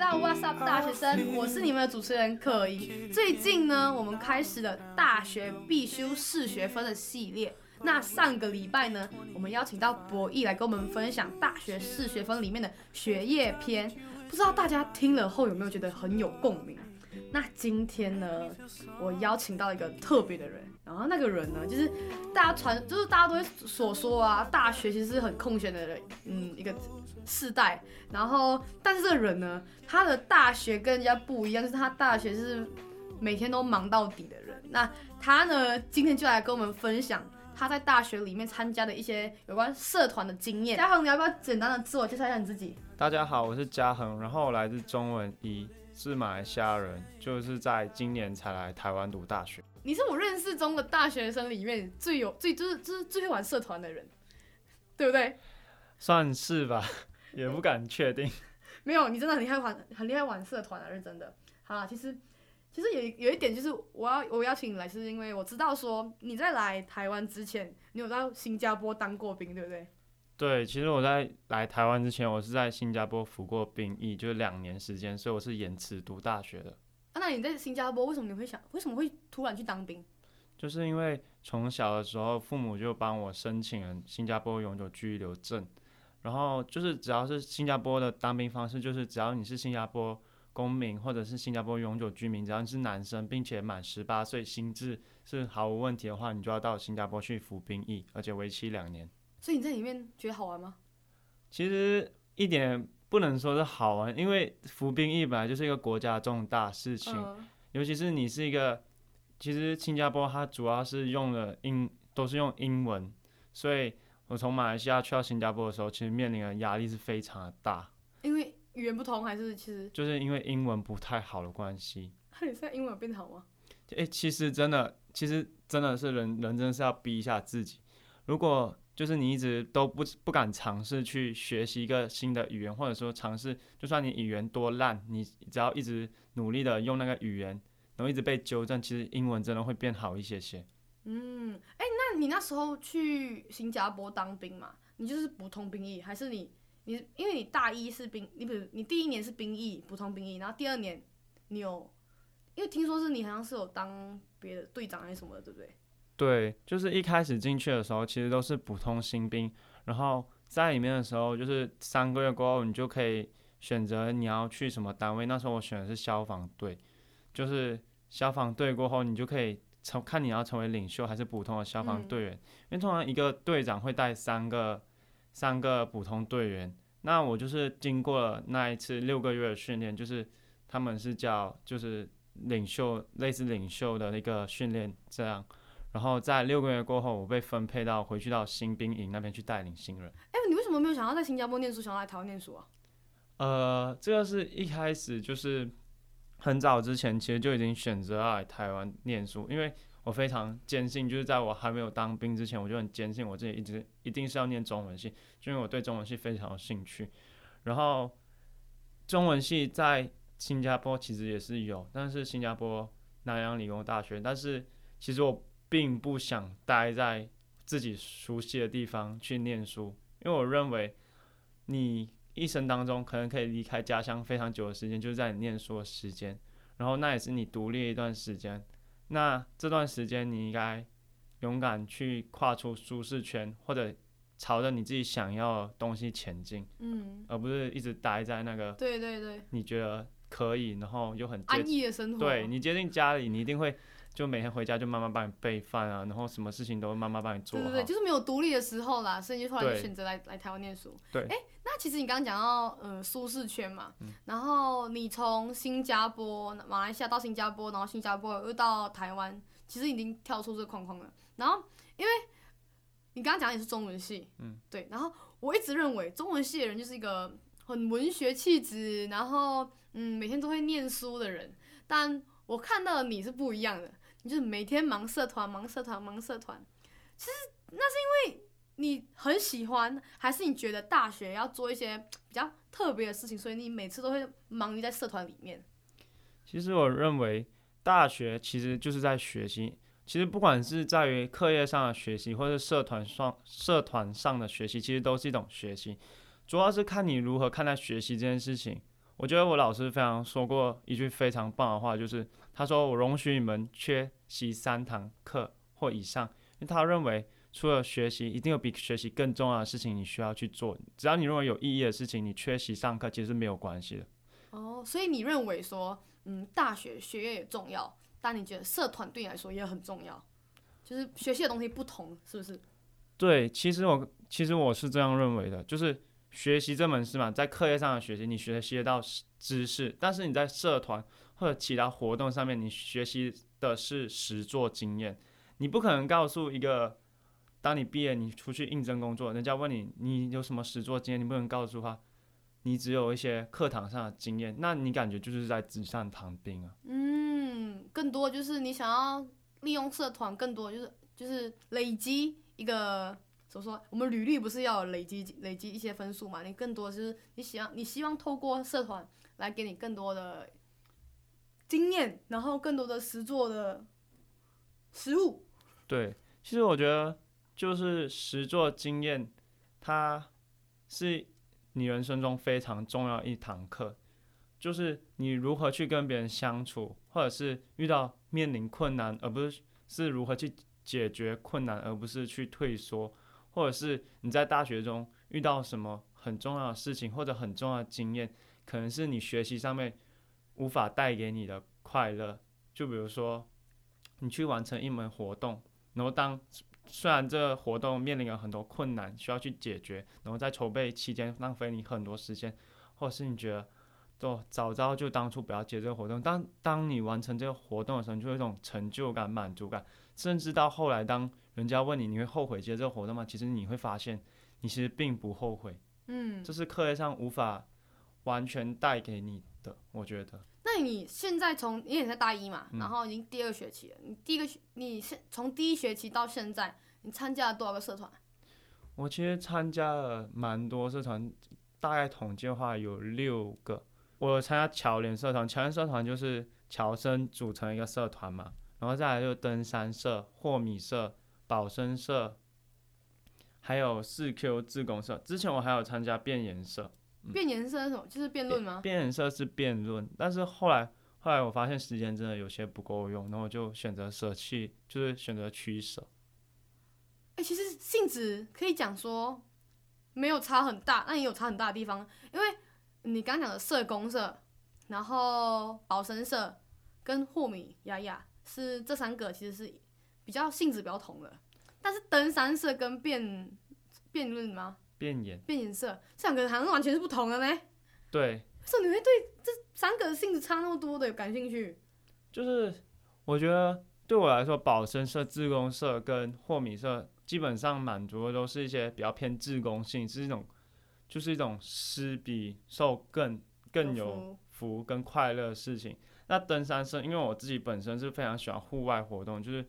到 What's Up 大学生，我是你们的主持人可盈。最近呢，我们开始了大学必修四学分的系列。那上个礼拜呢，我们邀请到博弈来跟我们分享大学四学分里面的学业篇。不知道大家听了后有没有觉得很有共鸣？那今天呢，我邀请到一个特别的人，然后那个人呢，就是大家传，就是大家都会所说啊，大学其实是很空闲的人，嗯，一个世代。然后，但是这个人呢，他的大学跟人家不一样，就是他大学是每天都忙到底的人。那他呢，今天就来跟我们分享他在大学里面参加的一些有关社团的经验。嘉恒，你要不要简单的自我介绍一下你自己？大家好，我是嘉恒，然后我来自中文一。是马来西亚人，就是在今年才来台湾读大学。你是我认识中的大学生里面最有最就是就是最会玩社团的人，对不对？算是吧，也不敢确定。没有，你真的很厉害玩，很厉害玩社团啊，认真的。好啦，其实其实有有一点就是我要我邀请你来，是因为我知道说你在来台湾之前，你有到新加坡当过兵，对不对？对，其实我在来台湾之前，我是在新加坡服过兵役，就是两年时间，所以我是延迟读大学的。啊，那你在新加坡为什么你会想，为什么会突然去当兵？就是因为从小的时候，父母就帮我申请了新加坡永久居留证，然后就是只要是新加坡的当兵方式，就是只要你是新加坡公民或者是新加坡永久居民，只要你是男生，并且满十八岁，心智是毫无问题的话，你就要到新加坡去服兵役，而且为期两年。所以你在里面觉得好玩吗？其实一点不能说是好玩，因为服兵役本来就是一个国家重大事情，嗯、尤其是你是一个，其实新加坡它主要是用了英都是用英文，所以我从马来西亚去到新加坡的时候，其实面临的压力是非常的大。因为语言不同，还是其实就是因为英文不太好的关系。那 你现在英文变好吗？诶、欸，其实真的，其实真的是人人真的是要逼一下自己，如果。就是你一直都不不敢尝试去学习一个新的语言，或者说尝试，就算你语言多烂，你只要一直努力的用那个语言，然后一直被纠正，其实英文真的会变好一些些。嗯，哎、那你那时候去新加坡当兵嘛？你就是普通兵役，还是你你因为你大一是兵，你比如你第一年是兵役，普通兵役，然后第二年你有，因为听说是你好像是有当别的队长还是什么的，对不对？对，就是一开始进去的时候，其实都是普通新兵，然后在里面的时候，就是三个月过后，你就可以选择你要去什么单位。那时候我选的是消防队，就是消防队过后，你就可以成看你要成为领袖还是普通的消防队员。嗯、因为通常一个队长会带三个三个普通队员，那我就是经过了那一次六个月的训练，就是他们是叫就是领袖类似领袖的那个训练这样。然后在六个月过后，我被分配到回去到新兵营那边去带领新人。哎，你为什么没有想要在新加坡念书，想要来台湾念书啊？呃，这个是一开始就是很早之前，其实就已经选择要来台湾念书，因为我非常坚信，就是在我还没有当兵之前，我就很坚信我自己一直一定是要念中文系，就因为我对中文系非常有兴趣。然后中文系在新加坡其实也是有，但是新加坡南洋理工大学，但是其实我。并不想待在自己熟悉的地方去念书，因为我认为你一生当中可能可以离开家乡非常久的时间，就是在你念书的时间，然后那也是你独立一段时间。那这段时间你应该勇敢去跨出舒适圈，或者朝着你自己想要的东西前进，嗯，而不是一直待在那个对对对，你觉得可以，然后又很安逸的生活。对，你接近家里，你一定会。就每天回家就妈妈帮你备饭啊，然后什么事情都妈妈帮你做。对对对，就是没有独立的时候啦，所以就后来就选择来来台湾念书。对。哎，那其实你刚刚讲到呃舒适圈嘛，嗯、然后你从新加坡、马来西亚到新加坡，然后新加坡又到台湾，其实已经跳出这个框框了。然后因为你刚刚讲的也是中文系，嗯，对。然后我一直认为中文系的人就是一个很文学气质，然后嗯每天都会念书的人，但我看到的你是不一样的。你就是每天忙社团，忙社团，忙社团。其实那是因为你很喜欢，还是你觉得大学要做一些比较特别的事情，所以你每次都会忙于在社团里面？其实我认为大学其实就是在学习。其实不管是在于课业上的学习，或是社团上社团上的学习，其实都是一种学习。主要是看你如何看待学习这件事情。我觉得我老师非常说过一句非常棒的话，就是他说我容许你们缺席三堂课或以上，因为他认为除了学习，一定有比学习更重要的事情你需要去做。只要你认为有意义的事情，你缺席上课其实是没有关系的。哦，所以你认为说，嗯，大学学业也重要，但你觉得社团对你来说也很重要，就是学习的东西不同，是不是？对，其实我其实我是这样认为的，就是。学习这门事嘛，在课业上的学习，你学习得到知识；但是你在社团或者其他活动上面，你学习的是实作经验。你不可能告诉一个，当你毕业，你出去应征工作，人家问你你有什么实作经验，你不能告诉他，你只有一些课堂上的经验，那你感觉就是在纸上谈兵啊。嗯，更多就是你想要利用社团，更多就是就是累积一个。所以说，我们履历不是要累积累积一些分数嘛？你更多就是你希望你希望透过社团来给你更多的经验，然后更多的实作的实务。对，其实我觉得就是实作经验，它是你人生中非常重要一堂课，就是你如何去跟别人相处，或者是遇到面临困难，而不是是如何去解决困难，而不是去退缩。或者是你在大学中遇到什么很重要的事情，或者很重要的经验，可能是你学习上面无法带给你的快乐。就比如说，你去完成一门活动，然后当虽然这个活动面临了很多困难需要去解决，然后在筹备期间浪费你很多时间，或者是你觉得，就早知道就当初不要接这个活动。当当你完成这个活动的时候，你就有一种成就感、满足感，甚至到后来当。人家问你，你会后悔接这个活动吗？其实你会发现，你其实并不后悔。嗯，这是课业上无法完全带给你的，我觉得。那你现在从，因为你在大一嘛，然后已经第二学期了，嗯、你第一个学，你现从第一学期到现在，你参加了多少个社团？我其实参加了蛮多社团，大概统计的话有六个。我参加侨联社团，侨联社团就是侨生组成一个社团嘛，然后再来就登山社、霍米社。保生社，还有四 Q 志工社。之前我还有参加辩研社。辩研社是什么？就是辩论吗？辩研社是辩论，但是后来后来我发现时间真的有些不够用，然后我就选择舍弃，就是选择取舍。哎、欸，其实性质可以讲说没有差很大，那也有差很大的地方。因为你刚讲的社工社，然后保生社跟霍米雅雅是这三个，其实是。比较性质比较同的，但是登山社跟辩辩论吗？变颜变颜色这两个好像完全是不同的呢。对。所以你会对这三个性质差那么多的有感兴趣？就是我觉得对我来说，保生社、自工社跟霍米社基本上满足的都是一些比较偏自工性，是一种就是一种施比受更更有福跟快乐的事情。那登山社，因为我自己本身是非常喜欢户外活动，就是。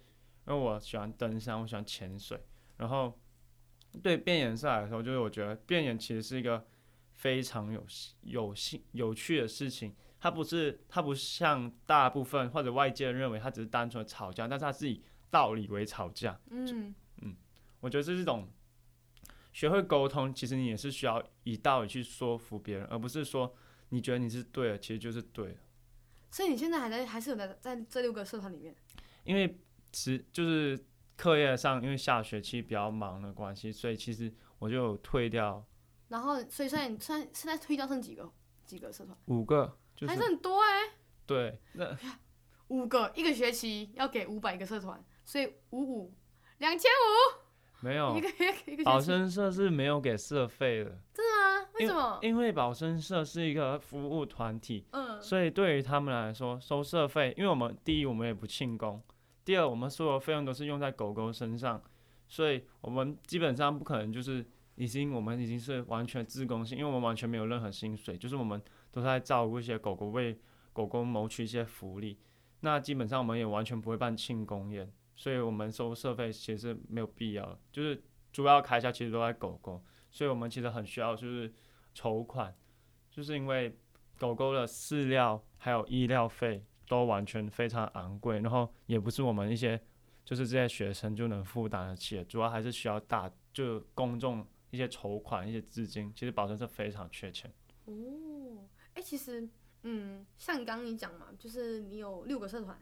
因为我喜欢登山，我喜欢潜水，然后对变颜色来说，就是我觉得变颜其实是一个非常有有兴有趣的事情。它不是，它不像大部分或者外界认为，它只是单纯的吵架，但是它是以道理为吵架。嗯嗯，我觉得这是一种学会沟通，其实你也是需要以道理去说服别人，而不是说你觉得你是对的，其实就是对的。所以你现在还在，还是有在在这六个社团里面？因为。其就是课业上，因为下学期比较忙的关系，所以其实我就退掉。然后，所以现在现在现在退掉剩几个几个社团？五个，就是，还是很多哎、欸。对，那 五个一个学期要给五百个社团，所以五五两千五。没有一个月一个保生社是没有给社费的。真的吗？为什么？因，因为保生社是一个服务团体，嗯，所以对于他们来说收社费，因为我们第一我们也不庆功。第二，我们所有费用都是用在狗狗身上，所以我们基本上不可能就是已经我们已经是完全自供性，因为我们完全没有任何薪水，就是我们都在照顾一些狗狗，为狗狗谋取一些福利。那基本上我们也完全不会办庆功宴，所以我们收社费其实没有必要，就是主要开销其实都在狗狗，所以我们其实很需要就是筹款，就是因为狗狗的饲料还有医疗费。都完全非常昂贵，然后也不是我们一些就是这些学生就能负担得起，主要还是需要大就公众一些筹款一些资金。其实保生社非常缺钱。哦，哎、其实，嗯，像你刚刚你讲嘛，就是你有六个社团，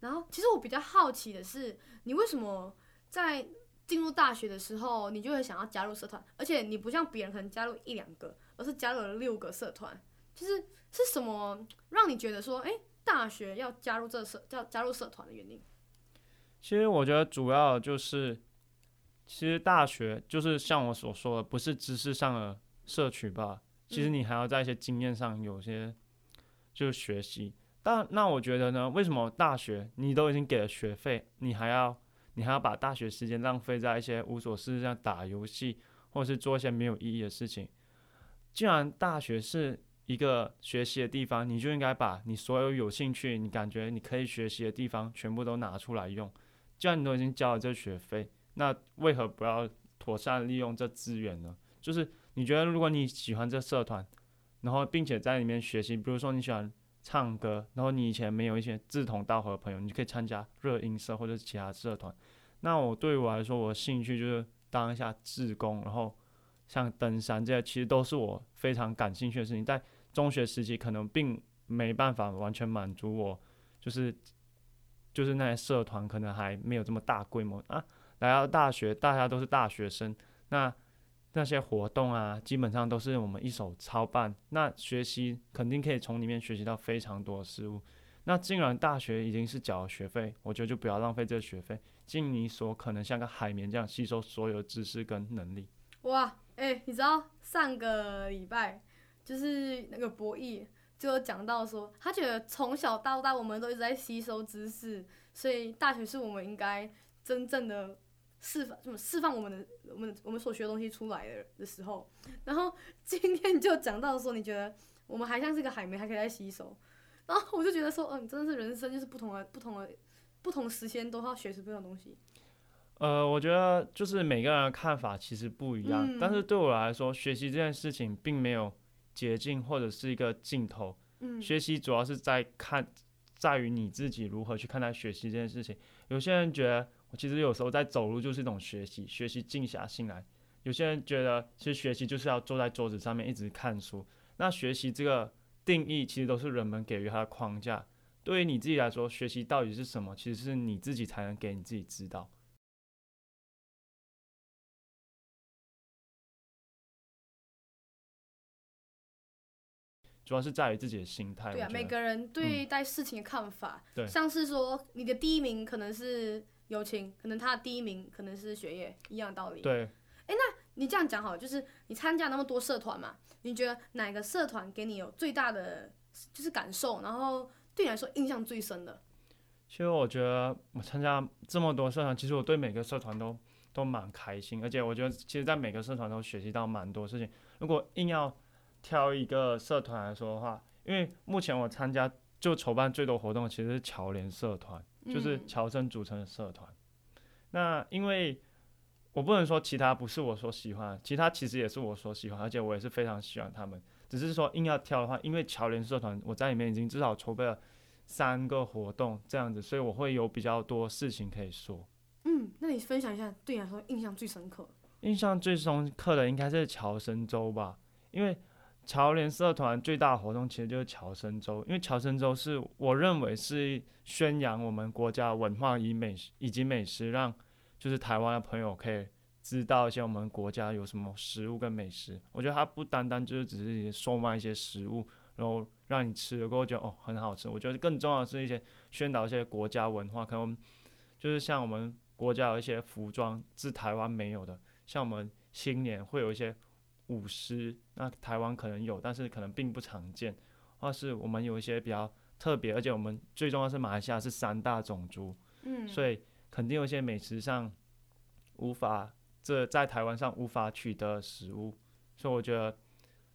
然后其实我比较好奇的是，你为什么在进入大学的时候，你就会想要加入社团，而且你不像别人可能加入一两个，而是加入了六个社团，就是是什么让你觉得说，哎、大学要加入这社，要加入社团的原因？其实我觉得主要就是，其实大学就是像我所说的，不是知识上的摄取吧。其实你还要在一些经验上有些就是学习。但那我觉得呢，为什么大学你都已经给了学费，你还要你还要把大学时间浪费在一些无所事事，上打游戏或者是做一些没有意义的事情？既然大学是一个学习的地方，你就应该把你所有有兴趣、你感觉你可以学习的地方全部都拿出来用。既然你都已经交了这学费，那为何不要妥善利用这资源呢？就是你觉得，如果你喜欢这社团，然后并且在里面学习，比如说你喜欢唱歌，然后你以前没有一些志同道合的朋友，你可以参加热音社或者是其他社团。那我对我来说，我的兴趣就是当一下志工，然后像登山这些，其实都是我非常感兴趣的事情。在中学时期可能并没办法完全满足我，就是。就是那些社团可能还没有这么大规模啊，来到大学，大家都是大学生，那那些活动啊，基本上都是我们一手操办。那学习肯定可以从里面学习到非常多的事物。那既然大学已经是缴了学费，我觉得就不要浪费这个学费，尽你所可能像个海绵这样吸收所有知识跟能力。哇，哎、你知道上个礼拜就是那个博弈。就讲到说，他觉得从小到大我们都一直在吸收知识，所以大学是我们应该真正的释放，什么释放我们的我们我们所学的东西出来的的时候。然后 今天就讲到说，你觉得我们还像是个海绵，还可以再吸收。然后我就觉得说，嗯、呃，真的是人生就是不同的不同的不同时间都要学习不同的东西。呃，我觉得就是每个人的看法其实不一样，嗯、但是对我来说，学习这件事情并没有。捷径或者是一个尽头，嗯，学习主要是在看，在于你自己如何去看待学习这件事情。有些人觉得，我其实有时候在走路就是一种学习，学习静下心来。有些人觉得，其实学习就是要坐在桌子上面一直看书。那学习这个定义，其实都是人们给予它的框架。对于你自己来说，学习到底是什么？其实是你自己才能给你自己知道。主要是在于自己的心态。对啊，每个人对待事情的看法，嗯、像是说你的第一名可能是友情，可能他的第一名可能是学业，一样的道理。对。哎、欸，那你这样讲好，就是你参加那么多社团嘛，你觉得哪个社团给你有最大的就是感受，然后对你来说印象最深的？其实我觉得我参加这么多社团，其实我对每个社团都都蛮开心，而且我觉得其实在每个社团都学习到蛮多事情。如果硬要挑一个社团来说的话，因为目前我参加就筹办最多活动，其实是侨联社团，就是侨生组成的社团。嗯、那因为我不能说其他不是我所喜欢，其他其实也是我所喜欢，而且我也是非常喜欢他们。只是说硬要挑的话，因为侨联社团我在里面已经至少筹备了三个活动这样子，所以我会有比较多事情可以说。嗯，那你分享一下，对你来说印象最深刻？印象最深刻的应该是侨生周吧，因为。侨联社团最大的活动其实就是侨生周，因为侨生周是我认为是宣扬我们国家文化以美食以及美食，让就是台湾的朋友可以知道一些我们国家有什么食物跟美食。我觉得它不单单就是只是售卖一些食物，然后让你吃了过后觉得哦很好吃。我觉得更重要的是一些宣导一些国家文化，可能就是像我们国家有一些服装是台湾没有的，像我们新年会有一些。舞狮，那台湾可能有，但是可能并不常见，或是我们有一些比较特别，而且我们最重要是马来西亚是三大种族，嗯，所以肯定有一些美食上无法这在台湾上无法取得食物，所以我觉得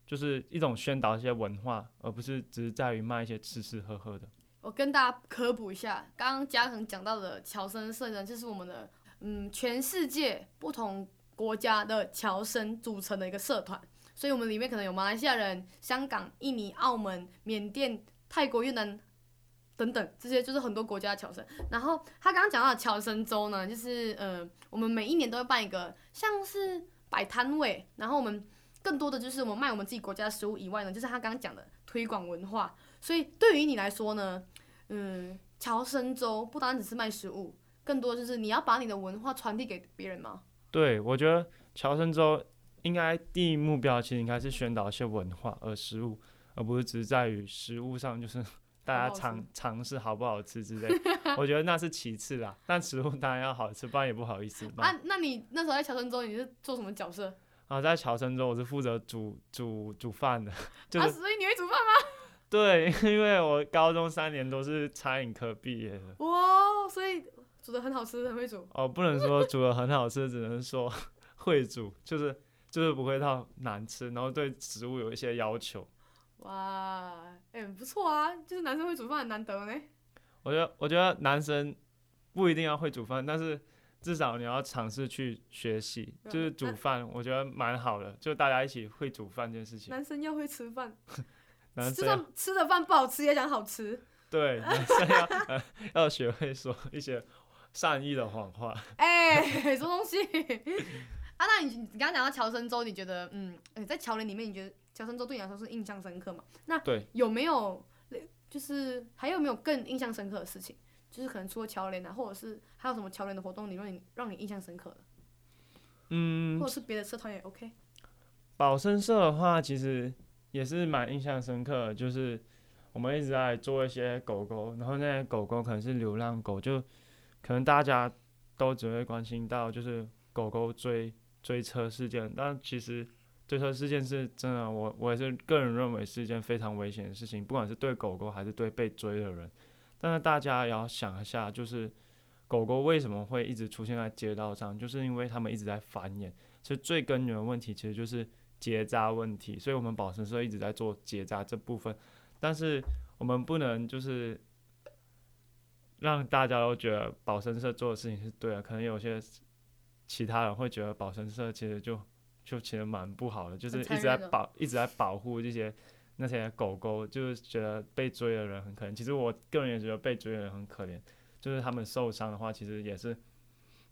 就是一种宣导一些文化，而不是只是在于卖一些吃吃喝喝的。我跟大家科普一下，刚刚嘉恒讲到的乔森圣人，就是我们的嗯全世界不同。国家的侨生组成的一个社团，所以我们里面可能有马来西亚人、香港、印尼、澳门、缅甸、泰国、越南等等，这些就是很多国家的侨生。然后他刚刚讲到的侨生周呢，就是呃，我们每一年都会办一个像是摆摊位，然后我们更多的就是我们卖我们自己国家的食物以外呢，就是他刚刚讲的推广文化。所以对于你来说呢，嗯，侨生周不单只是卖食物，更多就是你要把你的文化传递给别人吗？对，我觉得乔生州应该第一目标其实应该是宣导一些文化而食物，而不是只在于食物上，就是 大家尝尝试好不好吃之类。我觉得那是其次啦，但食物当然要好吃，不然也不好意思。啊，那你那时候在乔生州你是做什么角色？啊，在乔生州我是负责煮煮煮饭的，就是。啊，所以你会煮饭吗？对，因为我高中三年都是餐饮科毕业的。哇，所以煮得很好吃，很会煮。哦，不能说煮得很好吃，只能说 会煮，就是就是不会到难吃，然后对食物有一些要求。哇，哎、欸，不错啊，就是男生会煮饭很难得呢。我觉得，我觉得男生不一定要会煮饭，但是至少你要尝试去学习，就是煮饭，我觉得蛮好的，就大家一起会煮饭这件事情。男生要会吃饭。吃的吃的饭不好吃也讲好吃，对，男生要、呃、要学会说一些善意的谎话。哎、欸，什么东西？啊，那你你刚刚讲到乔生周，你觉得嗯，在乔联里面，你觉得乔生周对你来说是印象深刻吗？那对，有没有就是还有没有更印象深刻的事情？就是可能除了乔联啊，或者是还有什么乔联的活动，你让你让你印象深刻的？嗯，或者是别的社团也 OK。保生社的话，其实。也是蛮印象深刻的，就是我们一直在做一些狗狗，然后那些狗狗可能是流浪狗，就可能大家都只会关心到就是狗狗追追车事件，但其实追车事件是真的，我我也是个人认为是一件非常危险的事情，不管是对狗狗还是对被追的人。但是大家也要想一下，就是狗狗为什么会一直出现在街道上，就是因为它们一直在繁衍，其实最根源的问题其实就是。结扎问题，所以我们保生社一直在做结扎这部分，但是我们不能就是让大家都觉得保生社做的事情是对的，可能有些其他人会觉得保生社其实就就其实蛮不好的，就是一直在保一直在保护这些那些狗狗，就是觉得被追的人很可怜。其实我个人也觉得被追的人很可怜，就是他们受伤的话，其实也是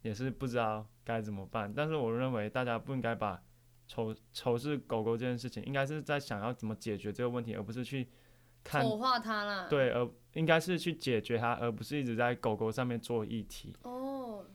也是不知道该怎么办。但是我认为大家不应该把仇仇视狗狗这件事情，应该是在想要怎么解决这个问题，而不是去看丑化它啦。对，而应该是去解决它，而不是一直在狗狗上面做议题。哦，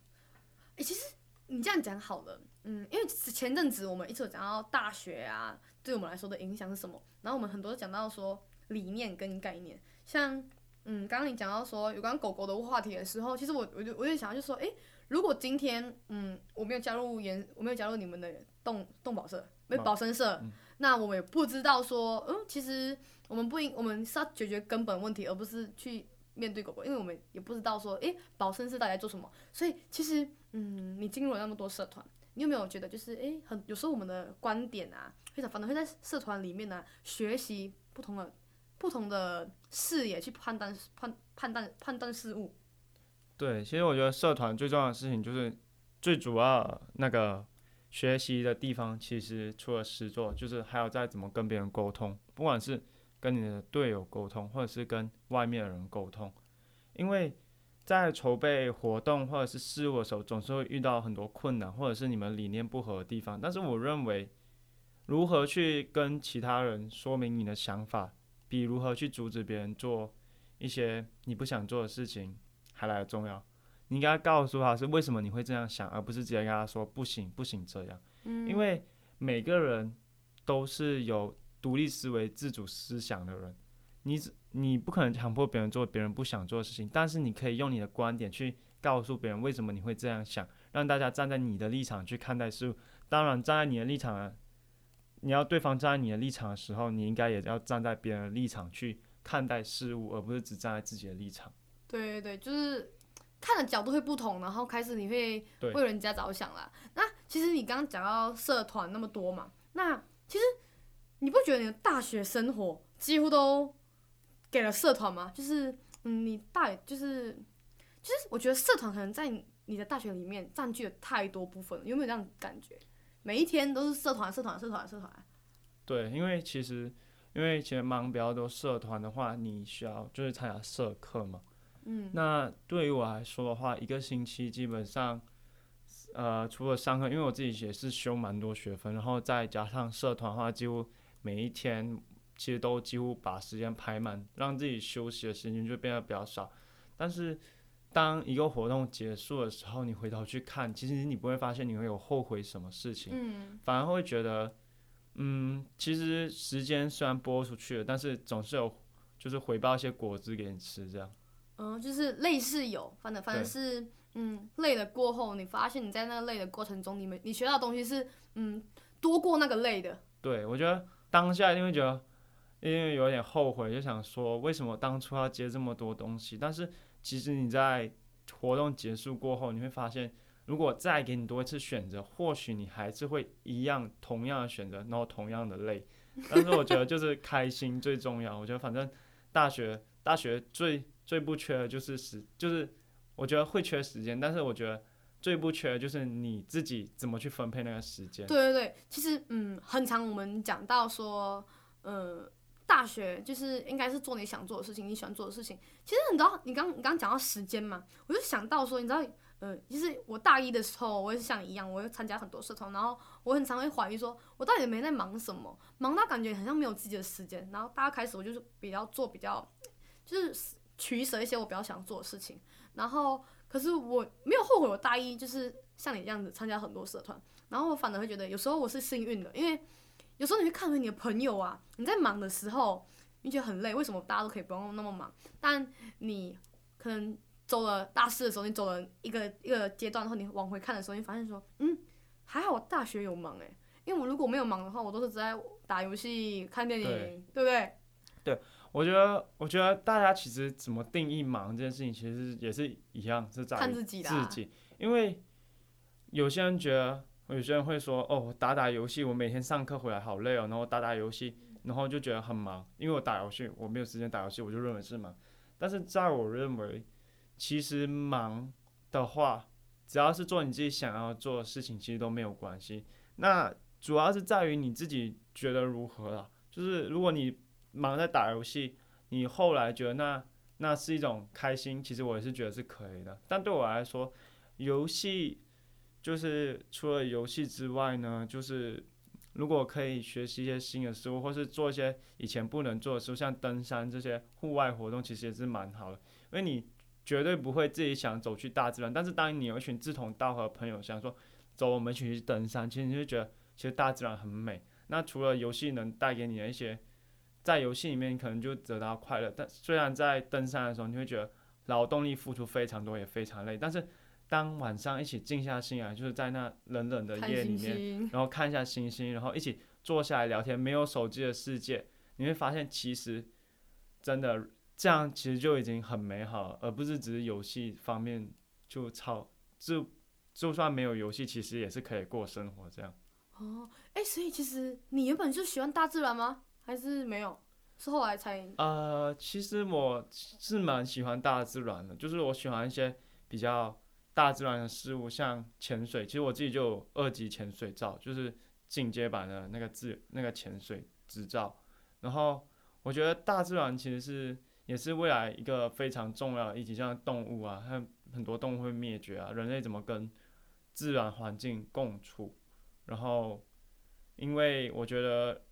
哎、欸，其实你这样讲好了，嗯，因为前阵子我们一直有讲到大学啊，对我们来说的影响是什么？然后我们很多讲到说理念跟概念，像嗯，刚刚你讲到说有关狗狗的话题的时候，其实我我就我就想要就说，哎、欸，如果今天嗯我没有加入研，我没有加入你们的人。动动保社，没保生社，嗯、那我们也不知道说，嗯，其实我们不应，我们是要解决根本问题，而不是去面对狗狗，因为我们也不知道说，诶、保生是到底在做什么。所以其实，嗯，你进入了那么多社团，你有没有觉得就是，诶、很有时候我们的观点啊，非常反正会在社团里面呢、学习不同的不同的视野去判断判判断判断事物。对，其实我觉得社团最重要的事情就是最主要那个。学习的地方其实除了实作，就是还有在怎么跟别人沟通，不管是跟你的队友沟通，或者是跟外面的人沟通。因为在筹备活动或者是事务的时候，总是会遇到很多困难，或者是你们理念不合的地方。但是我认为，如何去跟其他人说明你的想法，比如何去阻止别人做一些你不想做的事情还来得重要。你应该告诉他是为什么你会这样想，而不是直接跟他说不行不行这样。嗯，因为每个人都是有独立思维、自主思想的人，你你不可能强迫别人做别人不想做的事情，但是你可以用你的观点去告诉别人为什么你会这样想，让大家站在你的立场去看待事物。当然，站在你的立场，你要对方站在你的立场的时候，你应该也要站在别人的立场去看待事物，而不是只站在自己的立场。对对对，就是。看的角度会不同，然后开始你会为人家着想啦。那其实你刚刚讲到社团那么多嘛，那其实你不觉得你的大学生活几乎都给了社团吗？就是嗯，你大就是，其实我觉得社团可能在你的大学里面占据了太多部分，有没有这样感觉？每一天都是社团，社团，社团，社团。对，因为其实因为其实忙比较多社团的话，你需要就是参加社课嘛。嗯，那对于我来说的话，一个星期基本上，呃，除了上课，因为我自己也是修蛮多学分，然后再加上社团的话，几乎每一天其实都几乎把时间排满，让自己休息的时间就变得比较少。但是当一个活动结束的时候，你回头去看，其实你不会发现你会有后悔什么事情，嗯，反而会觉得，嗯，其实时间虽然播出去了，但是总是有就是回报一些果子给你吃，这样。嗯，就是累是有，反正反正是，嗯，累了过后，你发现你在那个累的过程中，你们你学到的东西是，嗯，多过那个累的。对，我觉得当下一定会觉得，因为有点后悔，就想说为什么当初要接这么多东西。但是其实你在活动结束过后，你会发现，如果再给你多一次选择，或许你还是会一样同样的选择，然后同样的累。但是我觉得就是开心最重要。我觉得反正大学大学最。最不缺的就是时，就是我觉得会缺时间，但是我觉得最不缺的就是你自己怎么去分配那个时间。对对对，其实嗯，很常我们讲到说，呃，大学就是应该是做你想做的事情，你喜欢做的事情。其实你知道，你刚你刚讲到时间嘛，我就想到说，你知道，呃，其实我大一的时候，我也是像你一样，我会参加很多社团，然后我很常会怀疑说，我到底没在忙什么，忙到感觉好像没有自己的时间。然后大家开始，我就是比较做比较，就是。取舍一些我比较想做的事情，然后可是我没有后悔，我大一就是像你这样子参加很多社团，然后我反而会觉得有时候我是幸运的，因为有时候你会看回你的朋友啊，你在忙的时候你觉得很累，为什么大家都可以不用那么忙？但你可能走了大四的时候，你走了一个一个阶段，然后你往回看的时候，你发现说，嗯，还好我大学有忙诶、欸，因为我如果没有忙的话，我都是只在打游戏、看电影，对，对不对？对。我觉得，我觉得大家其实怎么定义忙这件事情，其实也是一样，是在自己。自己，因为有些人觉得，有些人会说，哦，打打游戏，我每天上课回来好累哦，然后打打游戏，然后就觉得很忙，因为我打游戏，我没有时间打游戏，我就认为是忙。但是在我认为，其实忙的话，只要是做你自己想要做的事情，其实都没有关系。那主要是在于你自己觉得如何了，就是如果你。忙在打游戏，你后来觉得那那是一种开心，其实我也是觉得是可以的。但对我来说，游戏就是除了游戏之外呢，就是如果可以学习一些新的事物，或是做一些以前不能做的事，像登山这些户外活动，其实也是蛮好的。因为你绝对不会自己想走去大自然，但是当你有一群志同道合的朋友想说走，我们一起去登山，其实你就觉得其实大自然很美。那除了游戏能带给你的一些。在游戏里面，可能就得到快乐，但虽然在登山的时候，你会觉得劳动力付出非常多，也非常累。但是当晚上一起静下心来，就是在那冷冷的夜里面，星星然后看一下星星，然后一起坐下来聊天，没有手机的世界，你会发现其实真的这样其实就已经很美好了，而不是只是游戏方面就超就就算没有游戏，其实也是可以过生活这样。哦，哎，所以其实你原本就喜欢大自然吗？还是没有，是后来才。呃，其实我是蛮喜欢大自然的，就是我喜欢一些比较大自然的事物，像潜水。其实我自己就有二级潜水照，就是进阶版的那个自那个潜水执照。然后我觉得大自然其实是也是未来一个非常重要的议题，像动物啊，还有很多动物会灭绝啊，人类怎么跟自然环境共处？然后，因为我觉得。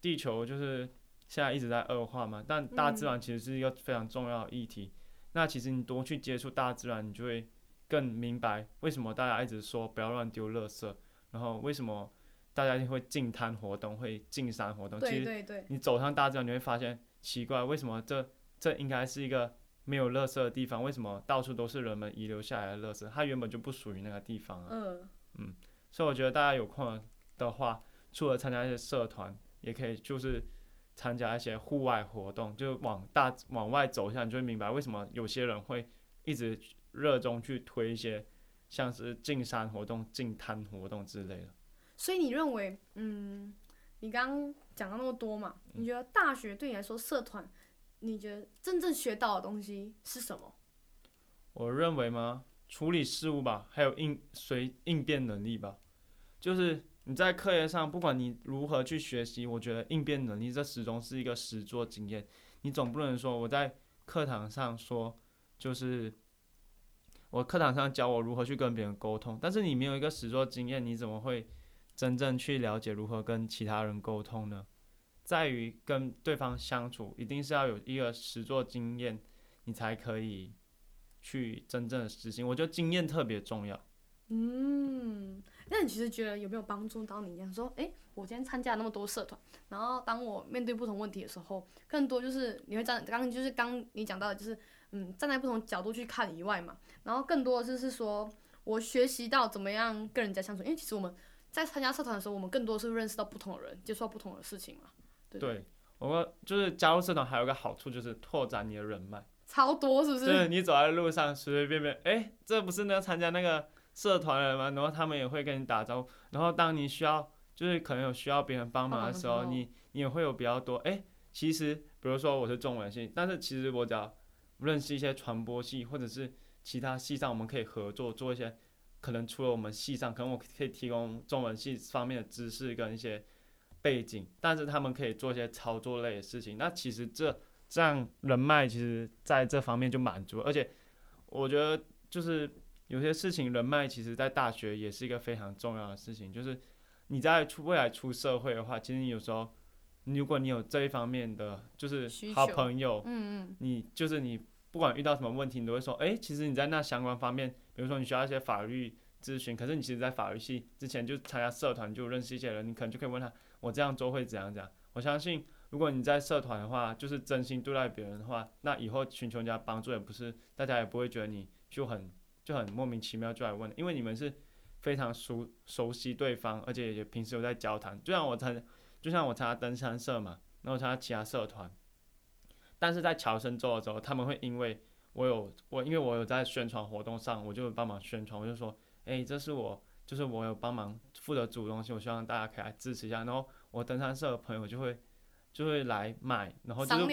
地球就是现在一直在恶化嘛，但大自然其实是一个非常重要的议题。嗯、那其实你多去接触大自然，你就会更明白为什么大家一直说不要乱丢垃圾，然后为什么大家会进滩活动、会进山活动。对对对。其实你走上大自然，你会发现奇怪，为什么这这应该是一个没有垃圾的地方？为什么到处都是人们遗留下来的垃圾？它原本就不属于那个地方啊。嗯。嗯。所以我觉得大家有空的话，除了参加一些社团。也可以就是参加一些户外活动，就往大往外走一下，你就会明白为什么有些人会一直热衷去推一些像是进山活动、进滩活动之类的。所以你认为，嗯，你刚刚讲到那么多嘛，你觉得大学对你来说社团，你觉得真正学到的东西是什么？我认为吗？处理事务吧，还有应随应变能力吧，就是。你在课业上，不管你如何去学习，我觉得应变能力这始终是一个实作经验。你总不能说我在课堂上说，就是我课堂上教我如何去跟别人沟通，但是你没有一个实作经验，你怎么会真正去了解如何跟其他人沟通呢？在于跟对方相处，一定是要有一个实作经验，你才可以去真正的实行。我觉得经验特别重要。嗯，那你其实觉得有没有帮助到你？想说，诶、欸，我今天参加了那么多社团，然后当我面对不同问题的时候，更多就是你会站，刚刚就是刚你讲到的，就是嗯，站在不同角度去看以外嘛，然后更多的就是说我学习到怎么样跟人家相处，因为其实我们在参加社团的时候，我们更多是认识到不同的人，接触到不同的事情嘛。对，对，我们就是加入社团还有一个好处就是拓展你的人脉，超多是不是？对，你走在路上随随便便，哎、欸，这不是那个参加那个社团的人嘛？然后他们也会跟你打招呼。然后当你需要，就是可能有需要别人帮忙的时候，哦、你你也会有比较多。哎、欸，其实比如说我是中文系，但是其实我只要认识一些传播系或者是其他系上，我们可以合作做一些，可能除了我们系上，可能我可以提供中文系方面的知识跟一些。背景，但是他们可以做一些操作类的事情。那其实这这样人脉，其实在这方面就满足。而且我觉得，就是有些事情人脉，其实在大学也是一个非常重要的事情。就是你在出未来出社会的话，其实你有时候，如果你有这一方面的，就是好朋友，嗯嗯，你就是你不管遇到什么问题，你都会说，哎，其实你在那相关方面，比如说你需要一些法律咨询，可是你其实，在法律系之前就参加社团，就认识一些人，你可能就可以问他。我这样做会怎样怎样？我相信，如果你在社团的话，就是真心对待别人的话，那以后寻求人家帮助也不是，大家也不会觉得你就很就很莫名其妙就来问，因为你们是非常熟熟悉对方，而且也平时有在交谈。就像我参，就像我参加登山社嘛，然后参加其他社团，但是在乔生做的时候，他们会因为我有我因为我有在宣传活动上，我就帮忙宣传，我就说，哎，这是我。就是我有帮忙负责煮东西，我希望大家可以来支持一下。然后我登山社的朋友就会就会来买，然后就是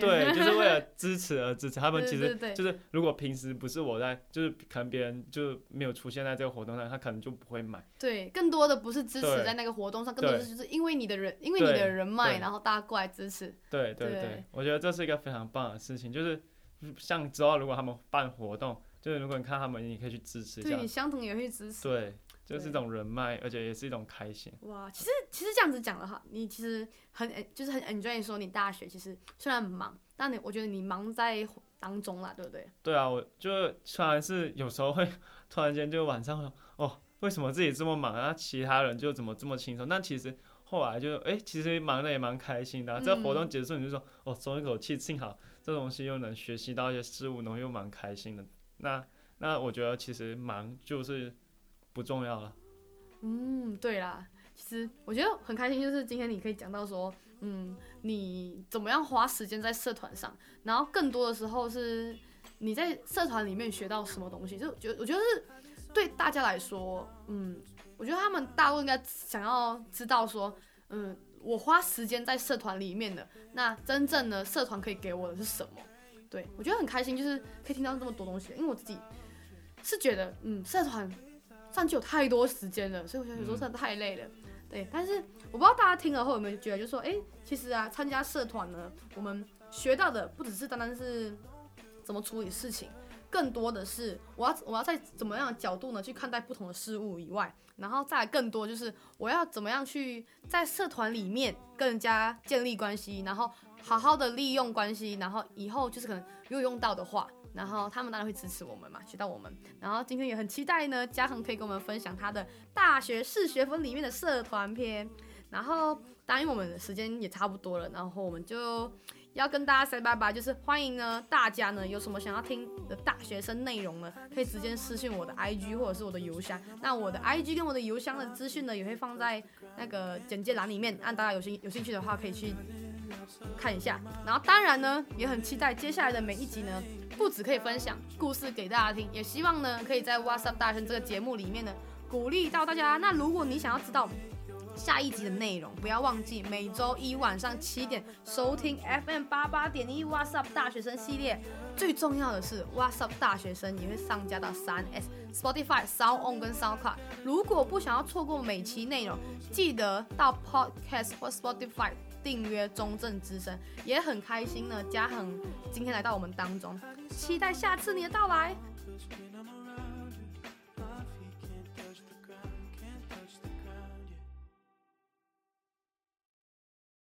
对，就是为了支持而支持。他们其实就是如果平时不是我在，就是可能别人就没有出现在这个活动上，他可能就不会买。对，更多的不是支持在那个活动上，更多的是就是因为你的人，因为你的人脉，然后大家过来支持。对对对，对，我觉得这是一个非常棒的事情。就是像之后如果他们办活动，就是如果你看他们，你可以去支持一下。对，你相同也会支持。对。就是一种人脉，而且也是一种开心。哇，其实其实这样子讲的话，你其实很就是很 enjoy 说你大学其实虽然很忙，但你我觉得你忙在当中啦，对不对？对啊，我就虽然是有时候会突然间就晚上会哦，为什么自己这么忙啊？其他人就怎么这么轻松？但其实后来就哎、欸，其实忙的也蛮开心的、啊。嗯、这个活动结束你就说哦，松一口气，幸好这东西又能学习到一些事物，然后又蛮开心的。那那我觉得其实忙就是。不重要了。嗯，对啦，其实我觉得很开心，就是今天你可以讲到说，嗯，你怎么样花时间在社团上，然后更多的时候是你在社团里面学到什么东西，就觉得我觉得是对大家来说，嗯，我觉得他们大多应该想要知道说，嗯，我花时间在社团里面的，那真正的社团可以给我的是什么？对，我觉得很开心，就是可以听到这么多东西，因为我自己是觉得，嗯，社团。上去有太多时间了，所以我觉得有时候真的太累了。嗯、对，但是我不知道大家听了后有没有觉得，就是说，哎、欸，其实啊，参加社团呢，我们学到的不只是单单是怎么处理事情，更多的是我要我要在怎么样的角度呢去看待不同的事物以外，然后再来更多就是我要怎么样去在社团里面跟人家建立关系，然后好好的利用关系，然后以后就是可能如果用到的话。然后他们当然会支持我们嘛，学到我们。然后今天也很期待呢，嘉恒可以跟我们分享他的大学四学分里面的社团篇。然后，当然我们的时间也差不多了，然后我们就要跟大家 say 拜拜，就是欢迎呢大家呢有什么想要听的大学生内容呢，可以直接私信我的 IG 或者是我的邮箱。那我的 IG 跟我的邮箱的资讯呢，也会放在那个简介栏里面，让大家有兴有兴趣的话可以去看一下。然后当然呢，也很期待接下来的每一集呢。不止可以分享故事给大家听，也希望呢可以在 WhatsApp 大学这个节目里面呢鼓励到大家。那如果你想要知道下一集的内容，不要忘记每周一晚上七点收听 FM 八八点一 WhatsApp 大学生系列。最重要的是 What's Up 大学生也会上架到三 S、Spotify、SoundOn 跟 SoundCloud。如果不想要错过每期内容，记得到 Podcast 或 Spotify。订阅中正之声，也很开心呢。嘉恒今天来到我们当中，期待下次你的到来。